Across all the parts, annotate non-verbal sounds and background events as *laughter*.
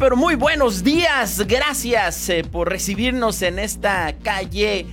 pero muy buenos días. Gracias eh, por recibirnos en esta calle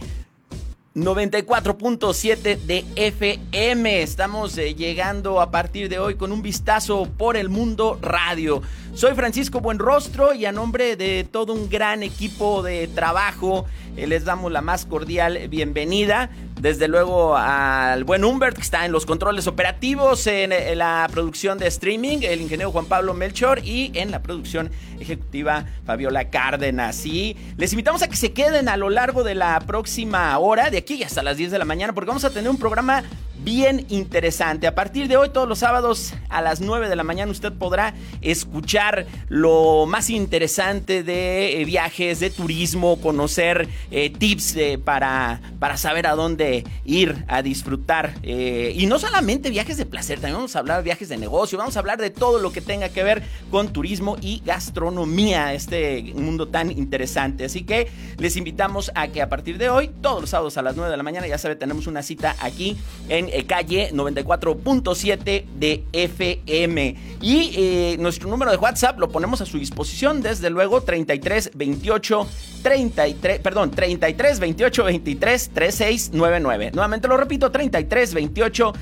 94.7 de FM. Estamos eh, llegando a partir de hoy con un vistazo por el mundo radio. Soy Francisco Buenrostro y a nombre de todo un gran equipo de trabajo eh, les damos la más cordial bienvenida. Desde luego al buen Humbert que está en los controles operativos, en, la producción de streaming, el ingeniero Juan Pablo Melchor y en la producción ejecutiva Fabiola Cárdenas. Y les invitamos a que se queden a lo largo de la próxima hora, de aquí hasta las 10 de la mañana, porque vamos a tener un programa bien interesante. A partir de hoy, todos los sábados a las 9 de la mañana, usted podrá escuchar lo más interesante de eh, viajes, de turismo, conocer eh, tips para, para saber a dónde ir a disfrutar. Eh, y no solamente viajes de placer, también vamos a hablar de viajes de negocio, vamos a hablar de todo lo que tenga que ver con turismo y gastronomía, este mundo tan interesante. Así que les invitamos a que a partir de hoy, todos los sábados a las 9 de la mañana, ya sabe, tenemos una cita aquí en calle 94.7 de FM. Y nuestro número de WhatsApp lo ponemos a su disposición, desde luego 33 28 33, perdón, 33 28 23 36 99. Nuevamente lo repito, 33 28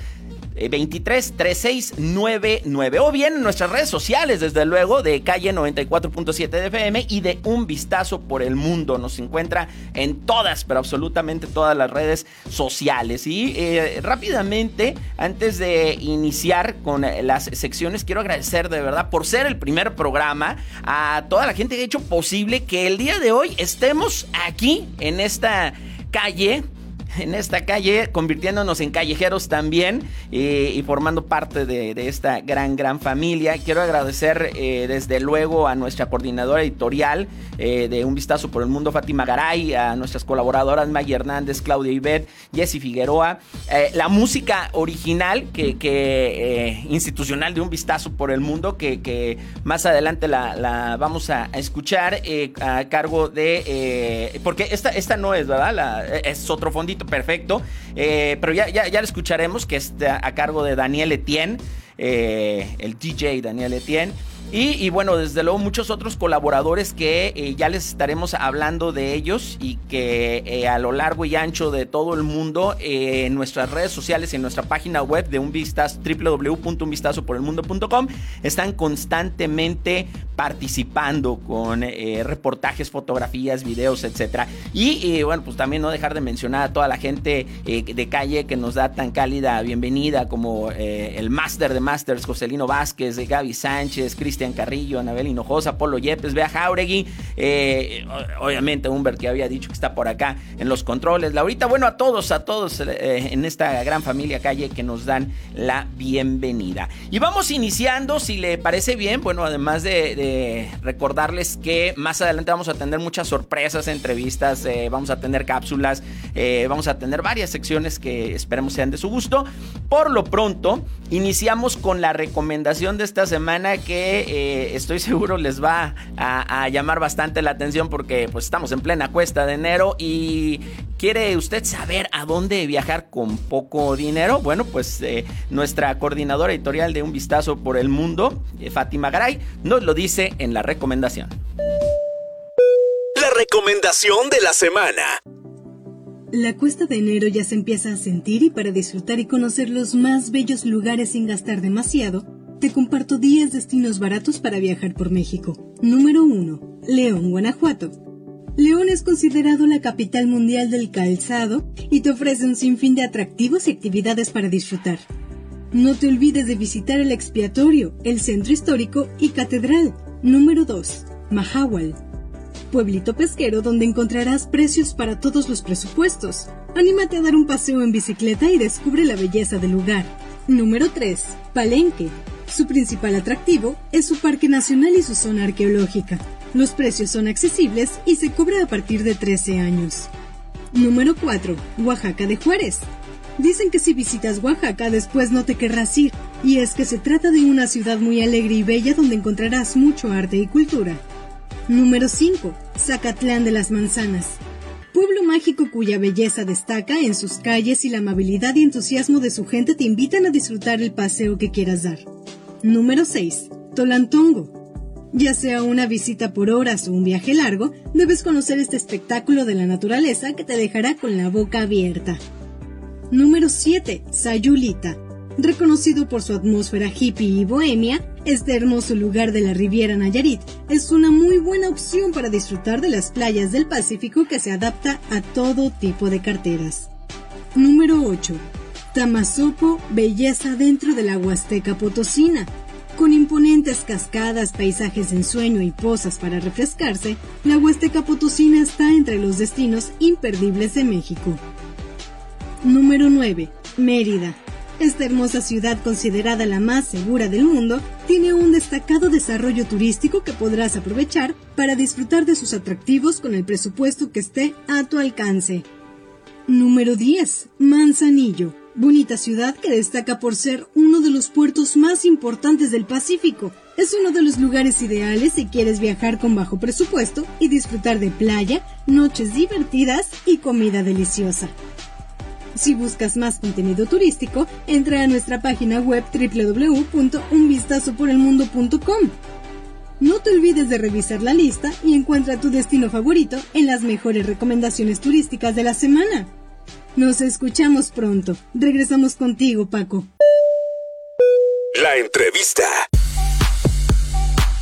233699 o bien en nuestras redes sociales, desde luego, de calle 94.7 de FM y de Un Vistazo por el Mundo. Nos encuentra en todas, pero absolutamente todas las redes sociales. Y eh, rápidamente, antes de iniciar con las secciones, quiero agradecer de verdad por ser el primer programa a toda la gente que ha hecho posible que el día de hoy estemos aquí en esta calle en esta calle, convirtiéndonos en callejeros también y formando parte de, esta gran, gran familia. Quiero agradecer eh, desde luego a nuestra coordinadora editorial eh, de Un Vistazo por el Mundo, Fátima Garay, a nuestras colaboradoras Maggie Hernández, Claudia Ibet, Jessy Figueroa, eh, la música original que, institucional de Un Vistazo por el Mundo, que, más adelante la, vamos a, escuchar a cargo de... porque esta, esta no es, ¿verdad? es otro fondito perfecto. Eh, pero ya, ya, ya lo escucharemos, que está a cargo de Daniel Etienne, eh, el DJ Daniel Etienne. Y, bueno, desde luego muchos otros colaboradores que eh, ya les estaremos hablando de ellos y que eh, a lo largo y ancho de todo el mundo eh, en nuestras redes sociales y en nuestra página web de un vistazo www.unvistazoporelmundo.com están constantemente participando con reportajes, fotografías, videos, etcétera. Y bueno, pues también no dejar de mencionar a toda la gente de calle que nos da tan cálida bienvenida como el máster de Masters, Joselino Vázquez, Gaby Sánchez, Cristian Cristian Carrillo, Anabel Hinojosa, Polo Yepes, Bea Jauregui, eh, obviamente Humbert que había dicho que está por acá en los controles. Laurita, bueno, a todos, a todos eh, en esta gran familia calle que nos dan la bienvenida. Y vamos iniciando, si le parece bien, bueno, además de, recordarles que más adelante vamos a tener muchas sorpresas, entrevistas, eh, vamos a tener cápsulas, vamos a tener varias secciones que esperemos sean de su gusto. Por lo pronto, iniciamos con la recomendación de esta semana que eh, estoy *laughs* seguro les va a, llamar bastante la atención porque pues estamos en plena cuesta de enero y quiere usted saber a dónde viajar con poco dinero. Bueno, pues eh, nuestra coordinadora editorial de Un Vistazo por el Mundo, eh, Fátima Garay, nos lo dice en la recomendación. La recomendación de la semana. La cuesta de enero ya se empieza a sentir y para disfrutar y conocer los más bellos lugares sin gastar demasiado, te comparto 10 destinos baratos para viajar por México. Número 1. León, Guanajuato. León es considerado la capital mundial del calzado y te ofrece un sinfín de atractivos y actividades para disfrutar. No te olvides de visitar el expiatorio, el centro histórico y catedral. Número 2. Mahahual. Pueblito pesquero donde encontrarás precios para todos los presupuestos. Anímate a dar un paseo en bicicleta y descubre la belleza del lugar. Número 3. Palenque. Su principal atractivo es su parque nacional y su zona arqueológica. Los precios son accesibles y se cobra a partir de 13 años. Número 4. Oaxaca de Juárez. Dicen que si visitas Oaxaca después no te querrás ir, y es que se trata de una ciudad muy alegre y bella donde encontrarás mucho arte y cultura. Número 5. Zacatlán de las Manzanas. Pueblo mágico cuya belleza destaca en sus calles y la amabilidad y entusiasmo de su gente te invitan a disfrutar el paseo que quieras dar. Número 6. Tolantongo. Ya sea una visita por horas o un viaje largo, debes conocer este espectáculo de la naturaleza que te dejará con la boca abierta. Número 7. Sayulita. Reconocido por su atmósfera hippie y bohemia, este hermoso lugar de la Riviera Nayarit es una muy buena opción para disfrutar de las playas del Pacífico que se adapta a todo tipo de carteras. Número 8. Tamazopo, belleza dentro de la Huasteca Potosina. Con imponentes cascadas, paisajes de ensueño y pozas para refrescarse, la Huasteca Potosina está entre los destinos imperdibles de México. Número 9. Mérida. Esta hermosa ciudad considerada la más segura del mundo tiene un destacado desarrollo turístico que podrás aprovechar para disfrutar de sus atractivos con el presupuesto que esté a tu alcance. Número 10. Manzanillo. Bonita ciudad que destaca por ser uno de los puertos más importantes del Pacífico. Es uno de los lugares ideales si quieres viajar con bajo presupuesto y disfrutar de playa, noches divertidas y comida deliciosa. Si buscas más contenido turístico, entra a nuestra página web www.unvistazoporelmundo.com. No te olvides de revisar la lista y encuentra tu destino favorito en las mejores recomendaciones turísticas de la semana. Nos escuchamos pronto. Regresamos contigo, Paco. La entrevista.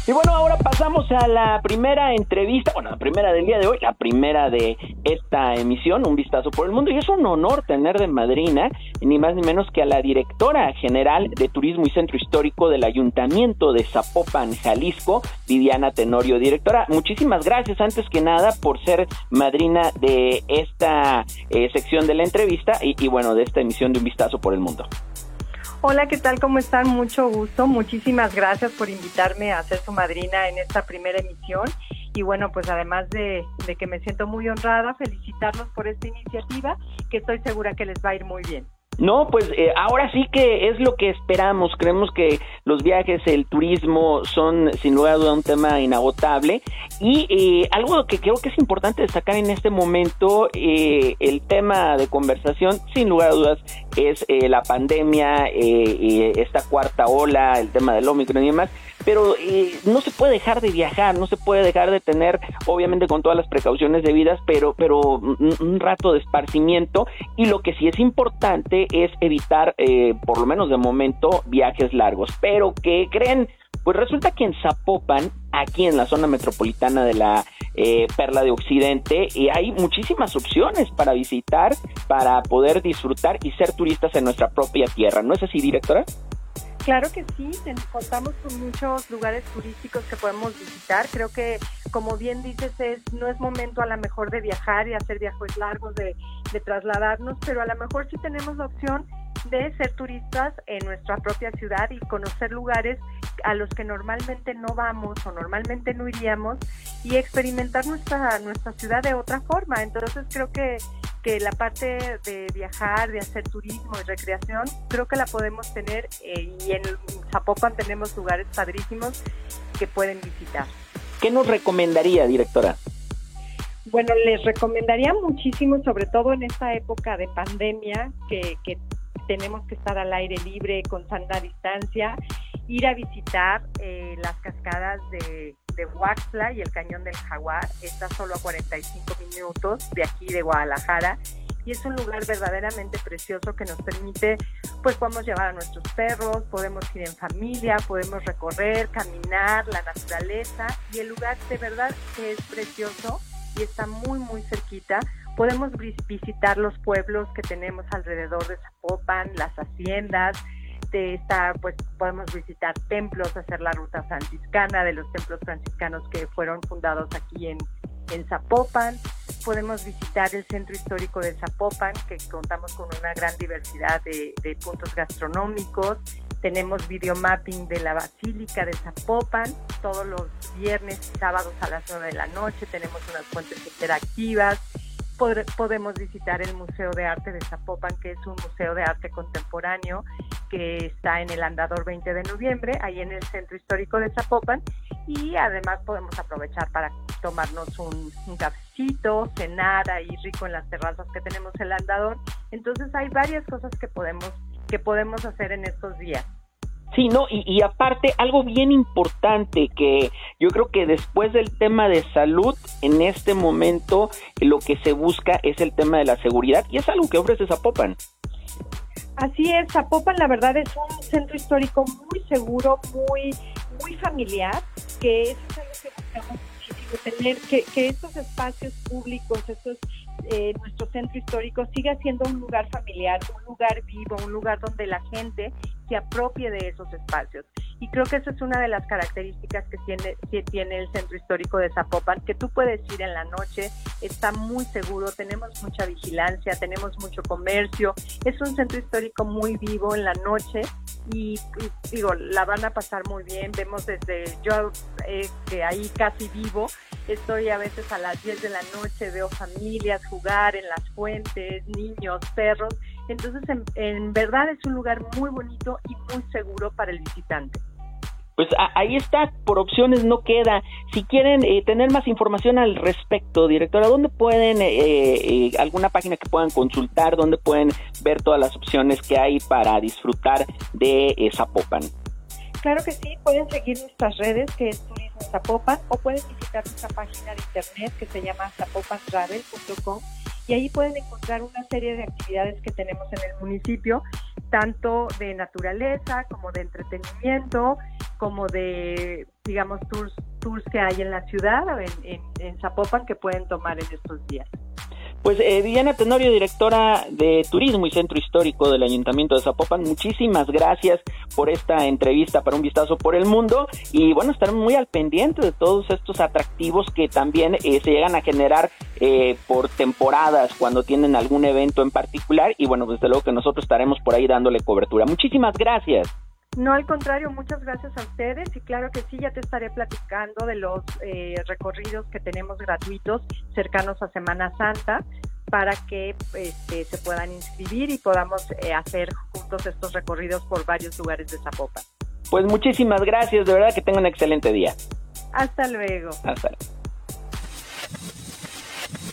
Y bueno, ahora pasamos a la primera entrevista, bueno, la primera del día de hoy, la primera de esta emisión, Un Vistazo por el Mundo. Y es un honor tener de madrina, ni más ni menos que a la directora general de Turismo y Centro Histórico del Ayuntamiento de Zapopan, Jalisco, Viviana Tenorio. Directora, muchísimas gracias antes que nada por ser madrina de esta eh, sección de la entrevista y, y bueno, de esta emisión de Un Vistazo por el Mundo. Hola, ¿qué tal? ¿Cómo están? Mucho gusto. Muchísimas gracias por invitarme a ser su madrina en esta primera emisión. Y bueno, pues además de, de, que me siento muy honrada, felicitarlos por esta iniciativa, que estoy segura que les va a ir muy bien. No, pues eh, ahora sí que es lo que esperamos. Creemos que los viajes, el turismo son sin lugar a duda un tema inagotable. Y eh, algo que creo que es importante destacar en este momento, eh, el tema de conversación, sin lugar a dudas, es eh, la pandemia, eh, esta cuarta ola, el tema del Omicron y demás pero eh, no se puede dejar de viajar, no se puede dejar de tener, obviamente con todas las precauciones debidas, pero, pero un, rato de esparcimiento y lo que sí es importante es evitar, eh, por lo menos de momento, viajes largos. Pero que creen, pues resulta que en Zapopan, aquí en la zona metropolitana de la eh, Perla de Occidente, y hay muchísimas opciones para visitar, para poder disfrutar y ser turistas en nuestra propia tierra. ¿No es así, directora? Claro que sí, contamos con muchos lugares turísticos que podemos visitar. Creo que, como bien dices, es, no es momento a lo mejor de viajar y hacer viajes largos, de, de trasladarnos, pero a lo mejor sí tenemos la opción de ser turistas en nuestra propia ciudad y conocer lugares a los que normalmente no vamos o normalmente no iríamos y experimentar nuestra nuestra ciudad de otra forma. Entonces creo que que la parte de viajar, de hacer turismo y recreación, creo que la podemos tener eh, y en Zapopan tenemos lugares padrísimos que pueden visitar. ¿Qué nos recomendaría, directora? Bueno, les recomendaría muchísimo, sobre todo en esta época de pandemia, que, tenemos que estar al aire libre, con sana distancia, ir a visitar eh, las cascadas de, de Huaxla y el Cañón del Jaguar. Está solo a 45 minutos de aquí de Guadalajara y es un lugar verdaderamente precioso que nos permite, pues podemos llevar a nuestros perros, podemos ir en familia, podemos recorrer, caminar, la naturaleza y el lugar de verdad que es precioso y está muy muy cerquita. Podemos visitar los pueblos que tenemos alrededor de Zapopan, las haciendas, de esta, pues podemos visitar templos, hacer la ruta franciscana de los templos franciscanos que fueron fundados aquí en, en Zapopan. Podemos visitar el centro histórico de Zapopan, que contamos con una gran diversidad de, puntos gastronómicos. Tenemos videomapping de la Basílica de Zapopan todos los viernes y sábados a las 9 de la noche. Tenemos unas fuentes interactivas podemos visitar el Museo de Arte de Zapopan, que es un museo de arte contemporáneo que está en el Andador 20 de noviembre, ahí en el Centro Histórico de Zapopan, y además podemos aprovechar para tomarnos un, un cafecito, cenar ahí rico en las terrazas que tenemos el Andador. Entonces hay varias cosas que podemos, que podemos hacer en estos días. Sí, no, y, aparte, algo bien importante que yo creo que después del tema de salud, en este momento lo que se busca es el tema de la seguridad y es algo que ofrece Zapopan. Así es, Zapopan la verdad es un centro histórico muy seguro, muy, muy familiar, que es algo que buscamos muchísimo, tener que, que estos espacios públicos, estos eh, nuestro centro histórico siga siendo un lugar familiar, un lugar vivo, un lugar donde la gente se apropie de esos espacios. Y creo que esa es una de las características que tiene, que tiene el centro histórico de Zapopan, que tú puedes ir en la noche, está muy seguro, tenemos mucha vigilancia, tenemos mucho comercio, es un centro histórico muy vivo en la noche y, digo, la van a pasar muy bien, vemos desde, yo eh, que ahí casi vivo, estoy a veces a las 10 de la noche, veo familias jugar en las fuentes, niños, perros, entonces en, verdad es un lugar muy bonito y muy seguro para el visitante. Pues ahí está, por opciones no queda. Si quieren eh, tener más información al respecto, directora, ¿dónde pueden, eh, eh, alguna página que puedan consultar, dónde pueden ver todas las opciones que hay para disfrutar de Zapopan? Claro que sí, pueden seguir nuestras redes, que es Turismo Zapopan, o pueden visitar nuestra página de internet que se llama zapopantravel.com y ahí pueden encontrar una serie de actividades que tenemos en el municipio, tanto de naturaleza como de entretenimiento, como de, digamos, tours, tours que hay en la ciudad, en, en Zapopan, que pueden tomar en estos días. Pues eh, Diana Tenorio, directora de Turismo y Centro Histórico del Ayuntamiento de Zapopan, muchísimas gracias por esta entrevista para un vistazo por el mundo y bueno, estaremos muy al pendiente de todos estos atractivos que también eh, se llegan a generar eh, por temporadas cuando tienen algún evento en particular y bueno, desde luego que nosotros estaremos por ahí dándole cobertura. Muchísimas gracias. No, al contrario, muchas gracias a ustedes y claro que sí, ya te estaré platicando de los eh, recorridos que tenemos gratuitos cercanos a Semana Santa para que este, se puedan inscribir y podamos eh, hacer juntos estos recorridos por varios lugares de Zapopan. Pues muchísimas gracias, de verdad que tengan un excelente día. Hasta luego. Hasta luego.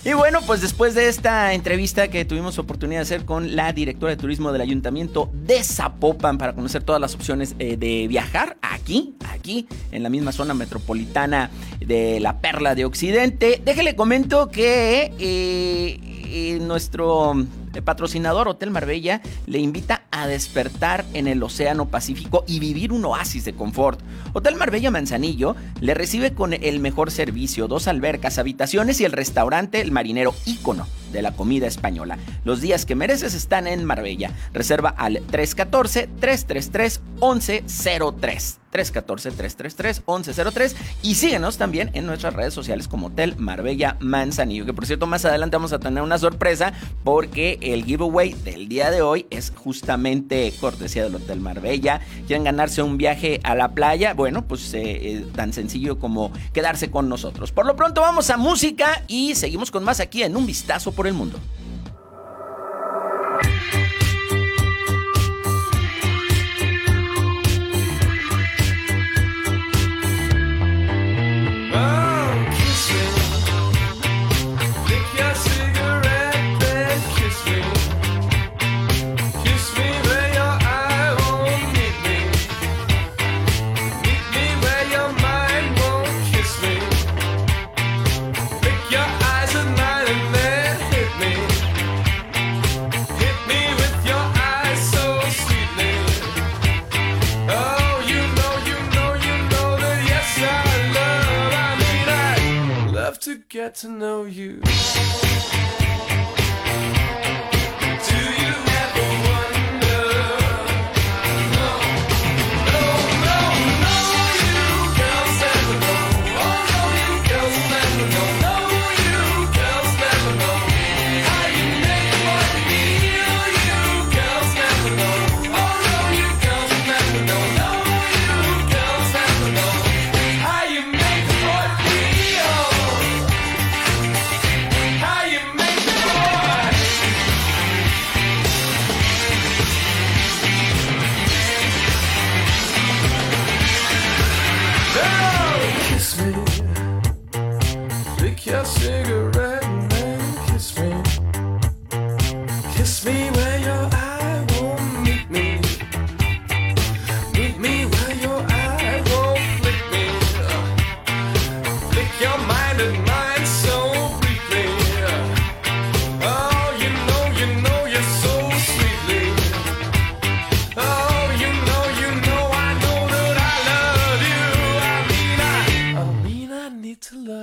Y bueno, pues después de esta entrevista que tuvimos oportunidad de hacer con la directora de turismo del ayuntamiento de Zapopan para conocer todas las opciones eh, de viajar aquí, aquí, en la misma zona metropolitana de la Perla de Occidente, déjele comento que eh, eh, nuestro patrocinador Hotel Marbella le invita a despertar en el Océano Pacífico y vivir un oasis de confort. Hotel Marbella Manzanillo le recibe con el mejor servicio, dos albercas, habitaciones y el restaurante El Marinero ícono de la comida española. Los días que mereces están en Marbella. Reserva al 314-333-1103. 314-333-1103 y síguenos también en nuestras redes sociales como Hotel Marbella Manzanillo, que por cierto más adelante vamos a tener una sorpresa porque el giveaway del día de hoy es justamente cortesía del Hotel Marbella. ¿Quieren ganarse un viaje a la playa? Bueno, pues eh, eh, tan sencillo como quedarse con nosotros. Por lo pronto vamos a música y seguimos con más aquí en Un Vistazo el Mundo. Get to know you. to love.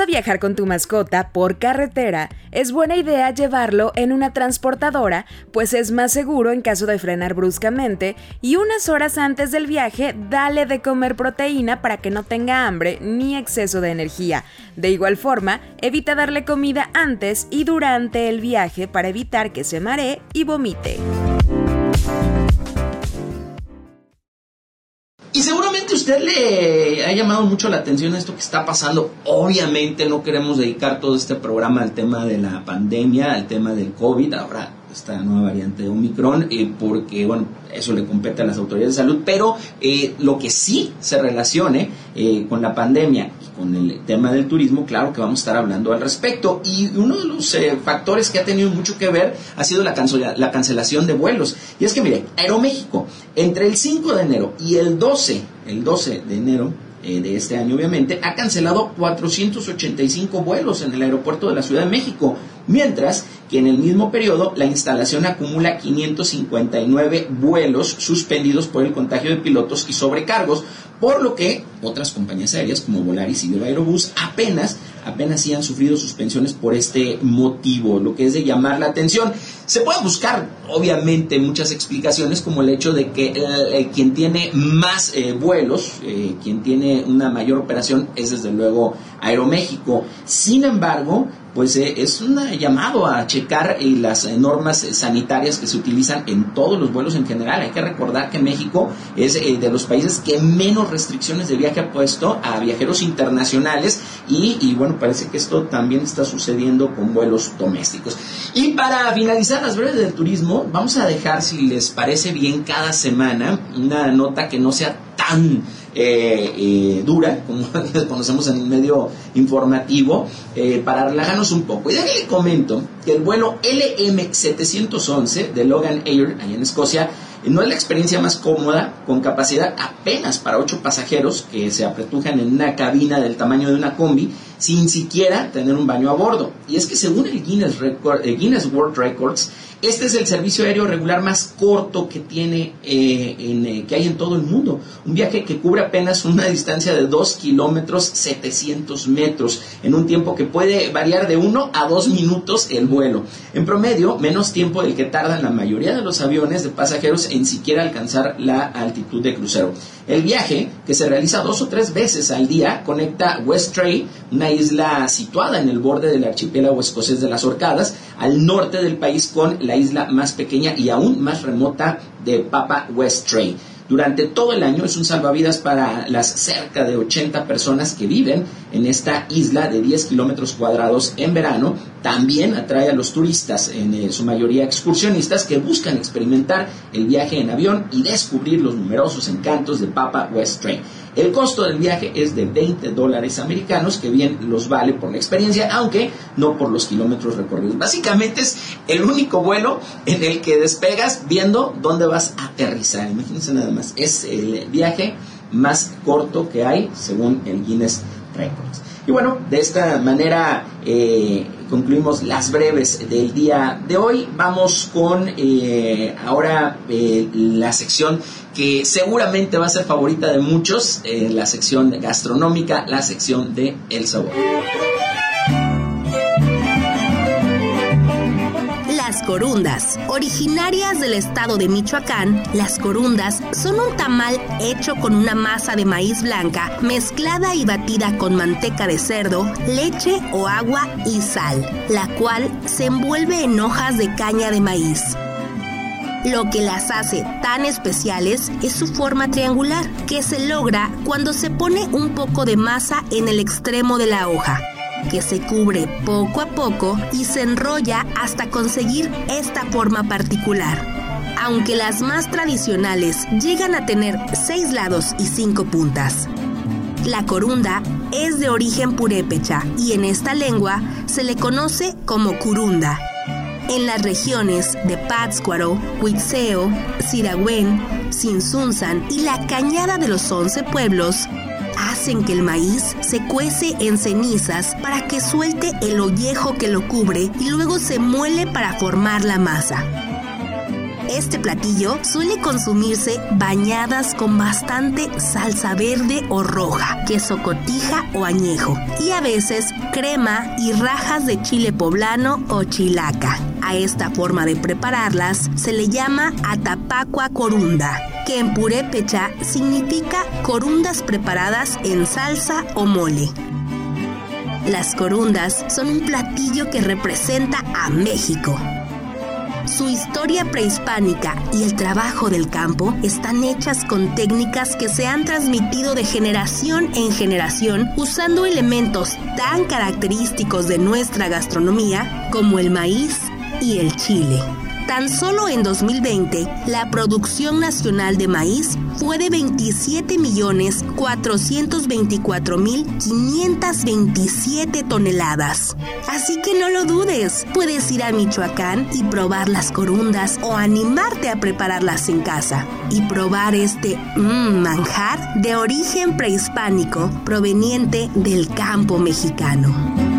A viajar con tu mascota por carretera, es buena idea llevarlo en una transportadora, pues es más seguro en caso de frenar bruscamente y unas horas antes del viaje dale de comer proteína para que no tenga hambre ni exceso de energía. De igual forma, evita darle comida antes y durante el viaje para evitar que se maree y vomite. Y seguramente usted le ha llamado mucho la atención esto que está pasando. Obviamente no queremos dedicar todo este programa al tema de la pandemia, al tema del COVID. Ahora esta nueva variante de Omicron, eh, porque, bueno, eso le compete a las autoridades de salud, pero eh, lo que sí se relacione eh, con la pandemia y con el tema del turismo, claro que vamos a estar hablando al respecto. Y uno de los factores que ha tenido mucho que ver ha sido la, la cancelación de vuelos. Y es que, mire, Aeroméxico, entre el 5 de enero y el 12, el 12 de enero, de este año obviamente, ha cancelado 485 vuelos en el aeropuerto de la Ciudad de México, mientras que en el mismo periodo la instalación acumula 559 vuelos suspendidos por el contagio de pilotos y sobrecargos, por lo que otras compañías aéreas como Volaris y Viva Aerobús apenas, apenas sí han sufrido suspensiones por este motivo, lo que es de llamar la atención. Se pueden buscar, obviamente, muchas explicaciones, como el hecho de que eh, eh, quien tiene más eh, vuelos, quien tiene una mayor operación, es desde luego Aeroméxico. Sin embargo, pues es un llamado a checar las normas sanitarias que se utilizan en todos los vuelos en general. Hay que recordar que México es de los países que menos restricciones de viaje ha puesto a viajeros internacionales y, y bueno, parece que esto también está sucediendo con vuelos domésticos. Y para finalizar las breves del turismo, vamos a dejar, si les parece bien, cada semana una nota que no sea tan eh, eh, dura, como *laughs* conocemos en el medio informativo, eh, para relajarnos un poco. Y de le comento que el vuelo LM711 de Logan Air, allá en Escocia, no es la experiencia más cómoda, con capacidad apenas para ocho pasajeros que se apretujan en una cabina del tamaño de una combi, sin siquiera tener un baño a bordo. Y es que según el Guinness, el Guinness World Records, este es el servicio aéreo regular más corto que tiene eh, eh, que hay en todo el mundo. Un viaje que cubre apenas una distancia de 2 kilómetros 700 metros en un tiempo que puede variar de 1 a 2 minutos el vuelo. En promedio, menos tiempo del que tardan la mayoría de los aviones de pasajeros en siquiera alcanzar la altitud de crucero. El viaje, que se realiza dos o tres veces al día, conecta Westray, una isla situada en el borde del archipiélago escocés de las Orcadas, al norte del país con la isla más pequeña y aún más remota de Papa Westray. durante todo el año. Es un salvavidas para las cerca de 80 personas que viven en esta isla de 10 kilómetros cuadrados en verano. También atrae a los turistas, en eh, su mayoría excursionistas, que buscan experimentar el viaje en avión y descubrir los numerosos encantos de Papa West Train. El costo del viaje es de 20 dólares americanos, que bien los vale por la experiencia, aunque no por los kilómetros recorridos. Básicamente es el único vuelo en el que despegas viendo dónde vas a aterrizar. Imagínense nada más, es el viaje más corto que hay según el Guinness Records. Y bueno, de esta manera eh, concluimos las breves del día de hoy. Vamos con eh, ahora eh, la sección que seguramente va a ser favorita de muchos, la sección gastronómica, la sección de El Sabor. Corundas. Originarias del estado de Michoacán, las corundas son un tamal hecho con una masa de maíz blanca mezclada y batida con manteca de cerdo, leche o agua y sal, la cual se envuelve en hojas de caña de maíz. Lo que las hace tan especiales es su forma triangular, que se logra cuando se pone un poco de masa en el extremo de la hoja que se cubre poco a poco y se enrolla hasta conseguir esta forma particular. Aunque las más tradicionales llegan a tener seis lados y cinco puntas. La corunda es de origen purépecha y en esta lengua se le conoce como curunda. En las regiones de Pátzcuaro, Huitzeo, Siragüen, Sinsunzan y la Cañada de los Once Pueblos, hacen que el maíz se cuece en cenizas para que suelte el ollejo que lo cubre y luego se muele para formar la masa. Este platillo suele consumirse bañadas con bastante salsa verde o roja, queso cotija o añejo y a veces crema y rajas de chile poblano o chilaca. A esta forma de prepararlas se le llama atapacua corunda que en purépecha significa corundas preparadas en salsa o mole. Las corundas son un platillo que representa a México. Su historia prehispánica y el trabajo del campo están hechas con técnicas que se han transmitido de generación en generación usando elementos tan característicos de nuestra gastronomía como el maíz y el chile. Tan solo en 2020, la producción nacional de maíz fue de 27.424.527 toneladas. Así que no lo dudes, puedes ir a Michoacán y probar las corundas o animarte a prepararlas en casa y probar este mmm, manjar de origen prehispánico proveniente del campo mexicano.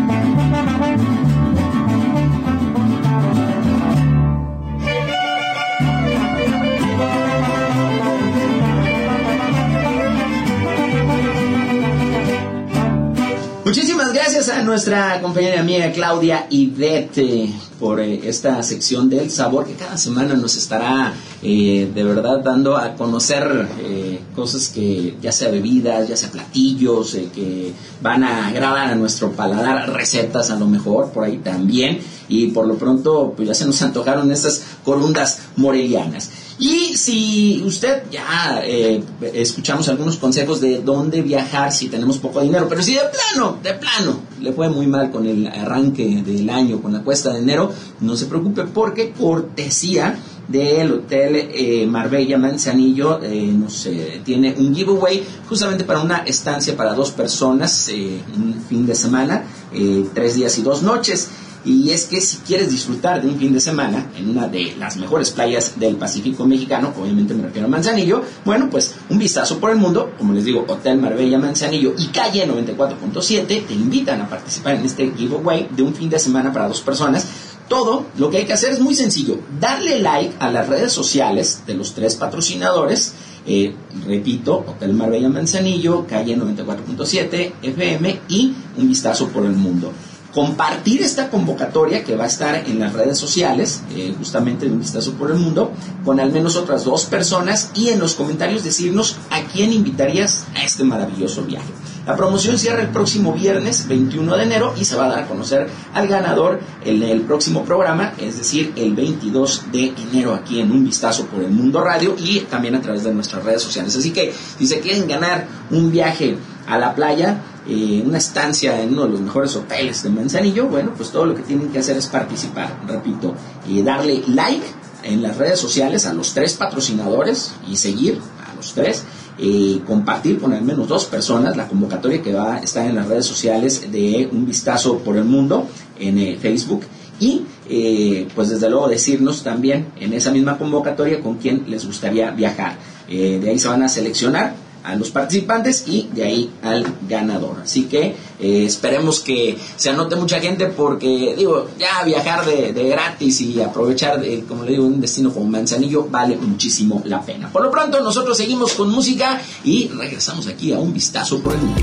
Nuestra compañera amiga Claudia Ivette por eh, esta sección del sabor que cada semana nos estará eh, de verdad dando a conocer eh, cosas que ya sea bebidas, ya sea platillos, que van a agradar a nuestro paladar, recetas a lo mejor por ahí también y por lo pronto pues ya se nos antojaron estas corundas morelianas. Y si usted ya eh, escuchamos algunos consejos de dónde viajar si tenemos poco dinero, pero si de plano, de plano, le fue muy mal con el arranque del año, con la cuesta de enero, no se preocupe porque cortesía del Hotel eh, Marbella Manzanillo eh, nos tiene un giveaway justamente para una estancia para dos personas, un fin de semana, tres días y dos noches. Y es que si quieres disfrutar de un fin de semana en una de las mejores playas del Pacífico mexicano, obviamente me refiero a Manzanillo, bueno, pues un vistazo por el mundo, como les digo, Hotel Marbella Manzanillo y Calle 94.7 te invitan a participar en este giveaway de un fin de semana para dos personas. Todo lo que hay que hacer es muy sencillo, darle like a las redes sociales de los tres patrocinadores, eh, repito, Hotel Marbella Manzanillo, calle 94.7 FM y un vistazo por el mundo compartir esta convocatoria que va a estar en las redes sociales, eh, justamente de un vistazo por el mundo, con al menos otras dos personas y en los comentarios decirnos a quién invitarías a este maravilloso viaje. La promoción cierra el próximo viernes 21 de enero y se va a dar a conocer al ganador en el próximo programa, es decir, el 22 de enero aquí en Un Vistazo por el Mundo Radio y también a través de nuestras redes sociales. Así que si se quieren ganar un viaje a la playa, eh, una estancia en uno de los mejores hoteles de Manzanillo, bueno, pues todo lo que tienen que hacer es participar, repito, y darle like en las redes sociales a los tres patrocinadores y seguir a los tres. Eh, compartir con al menos dos personas la convocatoria que va a estar en las redes sociales de Un Vistazo por el Mundo en eh, Facebook y pues desde luego decirnos también en esa misma convocatoria con quién les gustaría viajar. de ahí se van a seleccionar a los participantes y de ahí al ganador. Así que eh, esperemos que se anote mucha gente porque, digo, ya viajar de, gratis y aprovechar, de, como le digo, un destino como Manzanillo vale muchísimo la pena. Por lo pronto, nosotros seguimos con música y regresamos aquí a un vistazo por el mundo.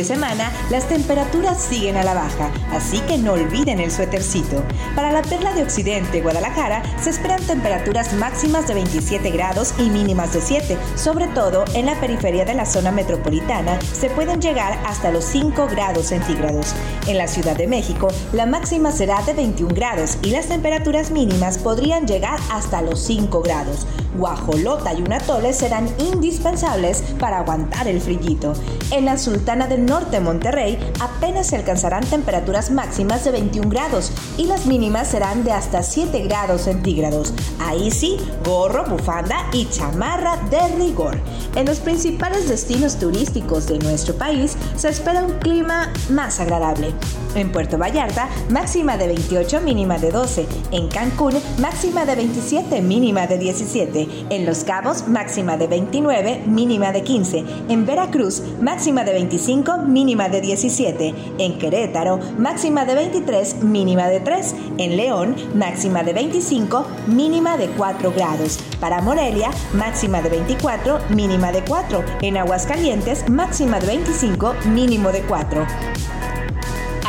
De semana las temperaturas siguen a la baja, así que no olviden el suétercito. Para la perla de Occidente, Guadalajara, se esperan temperaturas máximas de 27 grados y mínimas de 7. Sobre todo en la periferia de la zona metropolitana se pueden llegar hasta los 5 grados centígrados. En la Ciudad de México, la máxima será de 21 grados y las temperaturas mínimas podrían llegar hasta los 5 grados. Guajolota y un atole serán indispensables para aguantar el frillito. En las Sultana del Norte, Monterrey, apenas se alcanzarán temperaturas máximas de 21 grados y las mínimas serán de hasta 7 grados centígrados. Ahí sí, gorro, bufanda y chamarra de rigor. En los principales destinos turísticos de nuestro país se espera un clima más agradable. En Puerto Vallarta, máxima de 28, mínima de 12. En Cancún, máxima de 27, mínima de 17. En Los Cabos, máxima de 29, mínima de 15. En Veracruz, máxima de 25, mínima de 17. En Querétaro, máxima de 23, mínima de 3. En León, máxima de 25, mínima de 4 grados. Para Morelia, máxima de 24, mínima de 4. En Aguascalientes, máxima de 25, mínimo de 4.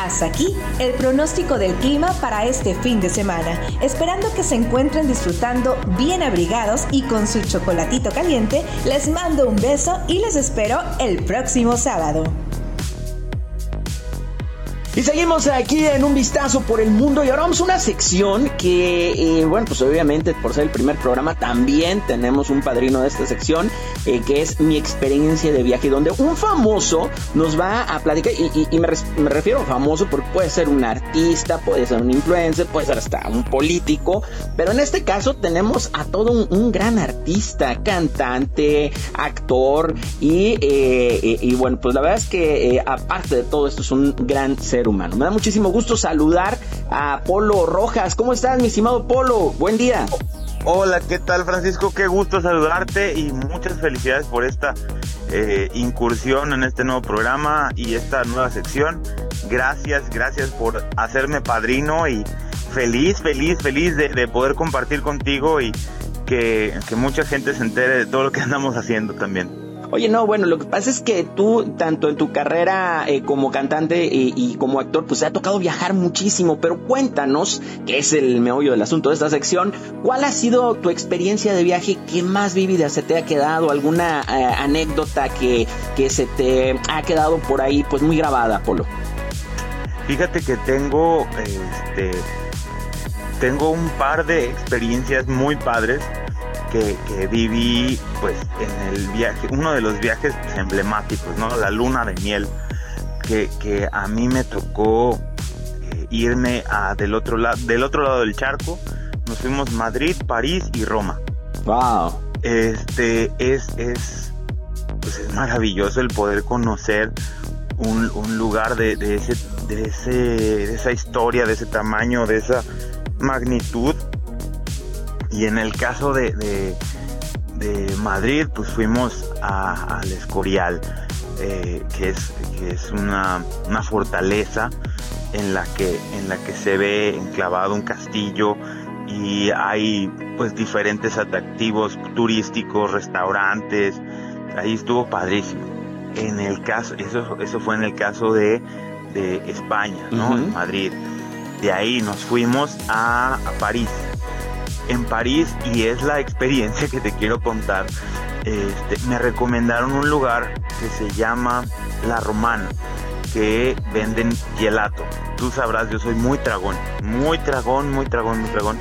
Hasta aquí el pronóstico del clima para este fin de semana, esperando que se encuentren disfrutando bien abrigados y con su chocolatito caliente, les mando un beso y les espero el próximo sábado. Y seguimos aquí en un vistazo por el mundo y ahora vamos a una sección que, eh, bueno, pues obviamente por ser el primer programa también tenemos un padrino de esta sección eh, que es mi experiencia de viaje, donde un famoso nos va a platicar, y, me, refiero a famoso porque puede ser un artista, puede ser un influencer, puede ser hasta un político, pero en este caso tenemos a todo un, gran artista, cantante, actor y, eh, y, bueno, pues la verdad es que aparte de todo esto es un gran ser humano. Me da muchísimo gusto saludar a Polo Rojas. ¿Cómo estás, mi estimado Polo? Buen día. Hola, ¿qué tal Francisco? Qué gusto saludarte y muchas felicidades por esta eh, incursión en este nuevo programa y esta nueva sección. Gracias, gracias por hacerme padrino y feliz, feliz, feliz de, poder compartir contigo y que, que mucha gente se entere de todo lo que andamos haciendo también. Oye, no, bueno, lo que pasa es que tú, tanto en tu carrera eh, como cantante eh, y como actor, pues te ha tocado viajar muchísimo, pero cuéntanos, que es el meollo del asunto de esta sección, ¿cuál ha sido tu experiencia de viaje que más vívida se te ha quedado? ¿Alguna eh, anécdota que, que se te ha quedado por ahí, pues muy grabada, Polo? Fíjate que tengo, este, tengo un par de experiencias muy padres que, viví pues en el viaje, uno de los viajes emblemáticos, ¿no? La luna de miel, que, a mí me tocó eh, irme a del otro lado, del otro lado del charco, nos fuimos Madrid, París y Roma. Wow. Este es, es, pues es maravilloso el poder conocer un, lugar de, ese, de, ese, de esa historia, de ese tamaño, de esa magnitud y en el caso de, de, Madrid, pues fuimos al Escorial, eh, que es, que es una, una, fortaleza en la, que, en la que se ve enclavado un castillo y hay pues diferentes atractivos turísticos, restaurantes. Ahí estuvo padrísimo. En el caso, eso, eso fue en el caso de, de España, ¿no? En Madrid. De ahí nos fuimos a, a París en París y es la experiencia que te quiero contar. Este, me recomendaron un lugar que se llama La Romana, que venden gelato. Tú sabrás, yo soy muy tragón, muy tragón, muy tragón, muy tragón.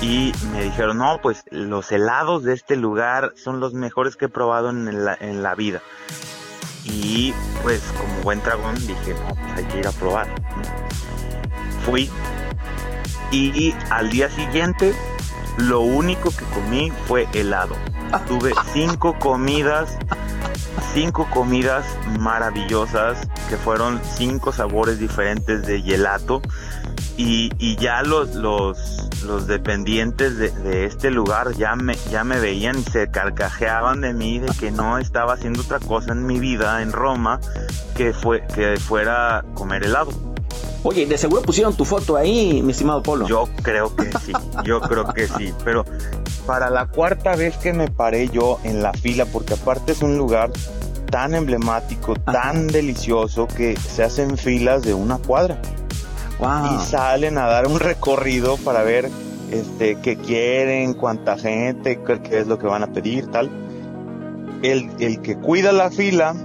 Y me dijeron, no, pues los helados de este lugar son los mejores que he probado en la, en la vida. Y pues como buen dragón dije, no, pues hay que ir a probar. Fui y al día siguiente lo único que comí fue helado. Tuve cinco comidas, cinco comidas maravillosas que fueron cinco sabores diferentes de gelato. Y, ya los, los, los dependientes de, este lugar ya me, ya me veían y se carcajeaban de mí de que no estaba haciendo otra cosa en mi vida en Roma que, fue, que fuera comer helado. Oye, de seguro pusieron tu foto ahí, mi estimado Polo. Yo creo que sí, yo creo que sí, pero para la cuarta vez que me paré yo en la fila, porque aparte es un lugar tan emblemático, tan delicioso, que se hacen filas de una cuadra. Y salen a dar un recorrido para ver este, qué quieren, cuánta gente, qué es lo que van a pedir, tal. El, el que cuida la fila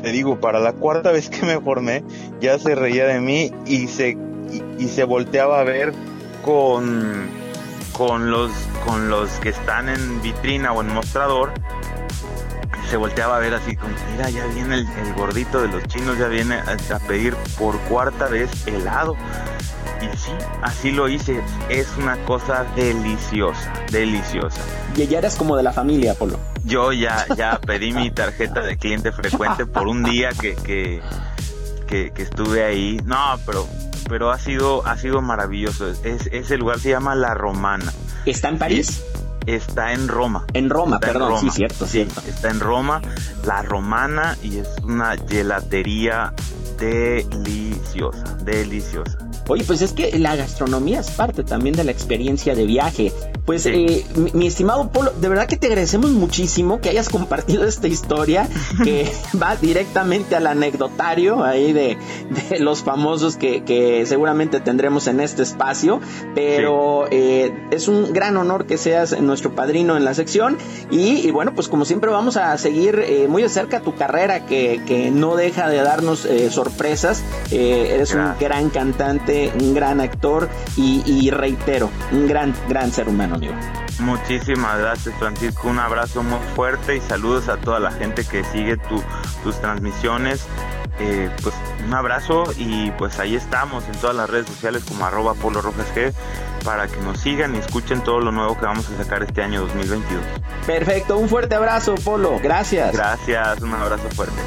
te digo, para la cuarta vez que me formé, ya se reía de mí y se, y, se volteaba a ver con, con, los, con los que están en vitrina o en mostrador. Se volteaba a ver así como, mira, ya viene el, gordito de los chinos, ya viene a, pedir por cuarta vez helado. Y sí, así lo hice. Es una cosa deliciosa, deliciosa. Y ya eres como de la familia, Polo. Yo ya, ya pedí mi tarjeta de cliente frecuente por un día que, que, que, estuve ahí. No, pero, pero ha sido, ha sido maravilloso. Es, ese lugar se llama La Romana. ¿Está en París? Está en Roma. En Roma, perdón, sí, cierto, sí. Está en Roma, la romana, y es una gelatería deliciosa, deliciosa. Oye, pues es que la gastronomía es parte también de la experiencia de viaje. Pues, eh, mi, estimado Polo, de verdad que te agradecemos muchísimo que hayas compartido esta historia que *laughs* va directamente al anecdotario ahí de, los famosos que, seguramente tendremos en este espacio. Pero eh, es un gran honor que seas nuestro padrino en la sección. Y, bueno, pues como siempre vamos a seguir eh, muy de cerca tu carrera que, que no deja de darnos sorpresas. eres un gran cantante, un gran actor y, y reitero, un gran, gran ser humano. Muchísimas gracias Francisco, un abrazo muy fuerte y saludos a toda la gente que sigue tus transmisiones. Eh, pues un abrazo y pues ahí estamos en todas las redes sociales como arroba Polo Rojas G para que nos sigan y escuchen todo lo nuevo que vamos a sacar este año 2022. Perfecto, un fuerte abrazo Polo, gracias. Gracias, un abrazo fuerte.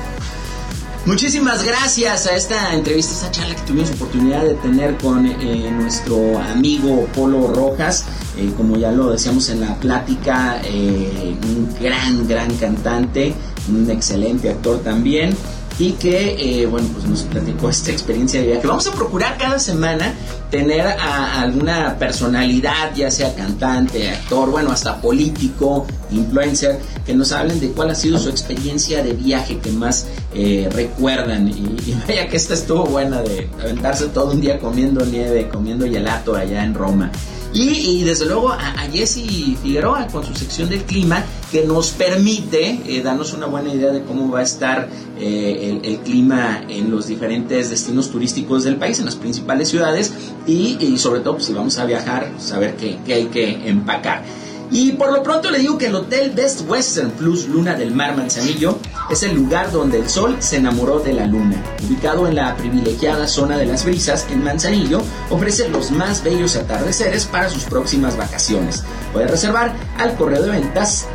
Muchísimas gracias a esta entrevista, esta charla que tuvimos oportunidad de tener con eh, nuestro amigo Polo Rojas. Eh, como ya lo decíamos en la plática, eh, un gran, gran cantante, un excelente actor también y que, eh, bueno, pues nos platicó esta experiencia de viaje. Vamos a procurar cada semana tener a, alguna personalidad, ya sea cantante, actor, bueno, hasta político, influencer, que nos hablen de cuál ha sido su experiencia de viaje que más eh, recuerdan. Y, vaya que esta estuvo buena de aventarse todo un día comiendo nieve, comiendo gelato allá en Roma. Y, desde luego a, Jesse Figueroa con su sección del clima que nos permite eh, darnos una buena idea de cómo va a estar eh, el, clima en los diferentes destinos turísticos del país, en las principales ciudades y, sobre todo pues, si vamos a viajar, saber qué, qué hay que empacar. Y por lo pronto le digo que el Hotel Best Western Plus Luna del Mar Manzanillo es el lugar donde el sol se enamoró de la luna. Ubicado en la privilegiada zona de las brisas, en Manzanillo ofrece los más bellos atardeceres para sus próximas vacaciones. Puede reservar al correo de ventas,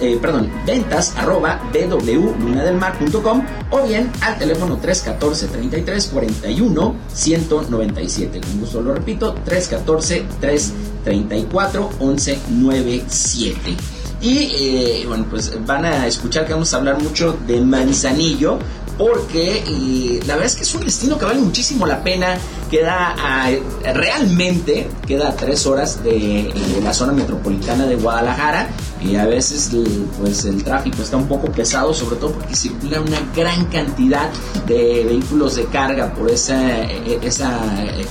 eh, perdón, ventas arroba bwlunadelmar.com o bien al teléfono 314 33 41 197. Con gusto lo repito, 314 334 1197. Y eh, bueno, pues van a escuchar que vamos a hablar mucho de Manzanillo, porque eh, la verdad es que es un destino que vale muchísimo la pena. Queda realmente queda a tres horas de, la zona metropolitana de Guadalajara y a veces pues el tráfico está un poco pesado, sobre todo porque circula una gran cantidad de vehículos de carga por esa, e, esa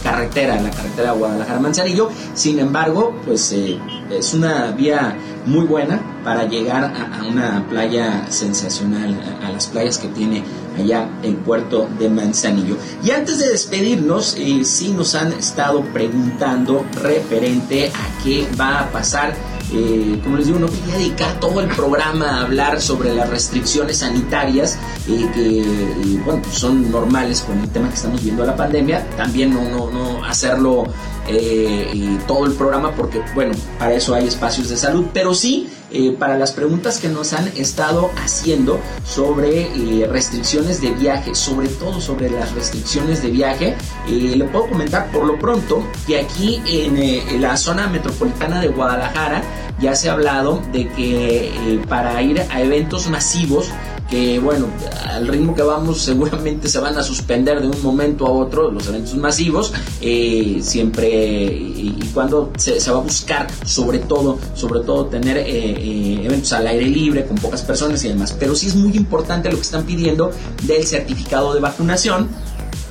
carretera, la carretera Guadalajara-Manzanillo. Sin embargo, pues eh, es una vía muy buena para llegar a, una playa sensacional, a, las playas que tiene allá el puerto de Manzanillo. Y antes de despedirnos, eh, sí nos han estado preguntando referente a qué va a pasar. Eh, como les digo, no quería dedicar todo el programa a hablar sobre las restricciones sanitarias eh, que pues son normales con el tema que estamos viendo de la pandemia. También no, no, no hacerlo eh, todo el programa porque, bueno, para eso hay espacios de salud, pero sí eh, para las preguntas que nos han estado haciendo sobre eh, restricciones de viaje, sobre todo sobre las restricciones de viaje, le puedo comentar por lo pronto que aquí en la zona metropolitana de Guadalajara ya se ha hablado de que para ir a eventos masivos, que bueno, al ritmo que vamos seguramente se van a suspender de un momento a otro los eventos masivos, eh, siempre y, cuando se, va a buscar sobre todo, sobre todo tener eh, eh, eventos al aire libre con pocas personas y demás. Pero sí es muy importante lo que están pidiendo del certificado de vacunación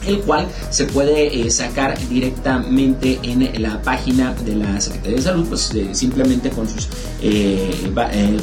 el cual se puede eh, sacar directamente en la página de la Secretaría de Salud, pues eh, simplemente con sus eh,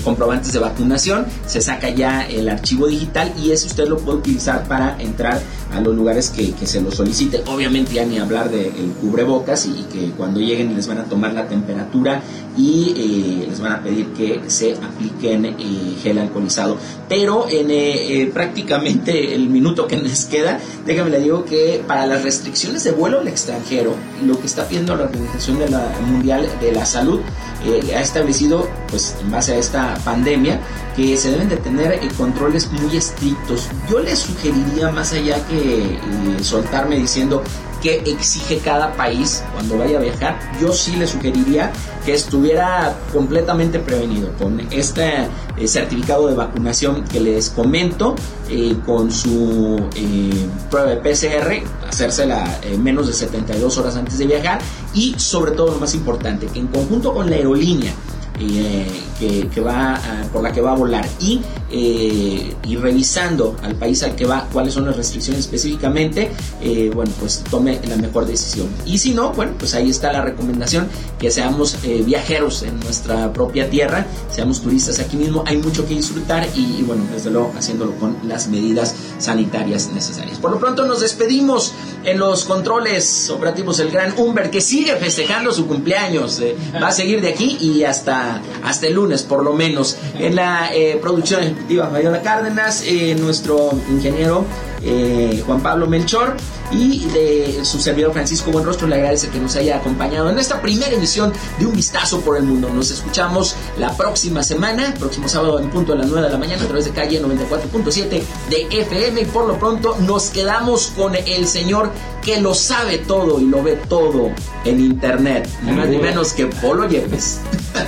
comprobantes de vacunación, se saca ya el archivo digital y ese usted lo puede utilizar para entrar a los lugares que, se lo solicite. Obviamente ya ni hablar del cubrebocas y, que cuando lleguen les van a tomar la temperatura y les van a pedir que se apliquen gel alcoholizado. Pero en prácticamente el minuto que nos queda, déjame le digo que para las restricciones de vuelo al extranjero, lo que está pidiendo la Organización de la Mundial de la Salud eh, ha establecido, pues en base a esta pandemia, que se deben de tener eh, controles muy estrictos. Yo les sugeriría, más allá que eh, soltarme diciendo que exige cada país cuando vaya a viajar, yo sí le sugeriría que estuviera completamente prevenido con este eh, certificado de vacunación que les comento, eh, con su eh, prueba de PCR, hacérsela menos de 72 horas antes de viajar y sobre todo lo más importante, que en conjunto con la aerolínea, eh, que, va por la que va a volar y, eh, y revisando al país al que va cuáles son las restricciones específicamente, eh, bueno, pues tome la mejor decisión. Y si no, bueno, pues ahí está la recomendación, que seamos viajeros en nuestra propia tierra, seamos turistas aquí mismo, hay mucho que disfrutar y, bueno, desde luego haciéndolo con las medidas sanitarias necesarias. Por lo pronto nos despedimos en los controles operativos el gran Humber que sigue festejando su cumpleaños, va a seguir de aquí y hasta hasta, el lunes por lo menos. En la eh, producción ejecutiva Fabiola Cárdenas, eh, nuestro ingeniero eh, Juan Pablo Melchor y de su servidor Francisco Buenrostro le agradece que nos haya acompañado en esta primera emisión de Un Vistazo por el Mundo. Nos escuchamos la próxima semana, próximo sábado en punto de las 9 de la mañana a través de calle 94.7 de FM y por lo pronto nos quedamos con el señor que lo sabe todo y lo ve todo en internet, ni más ni menos que Polo Yepes.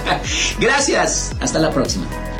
*laughs* Gracias, hasta la próxima.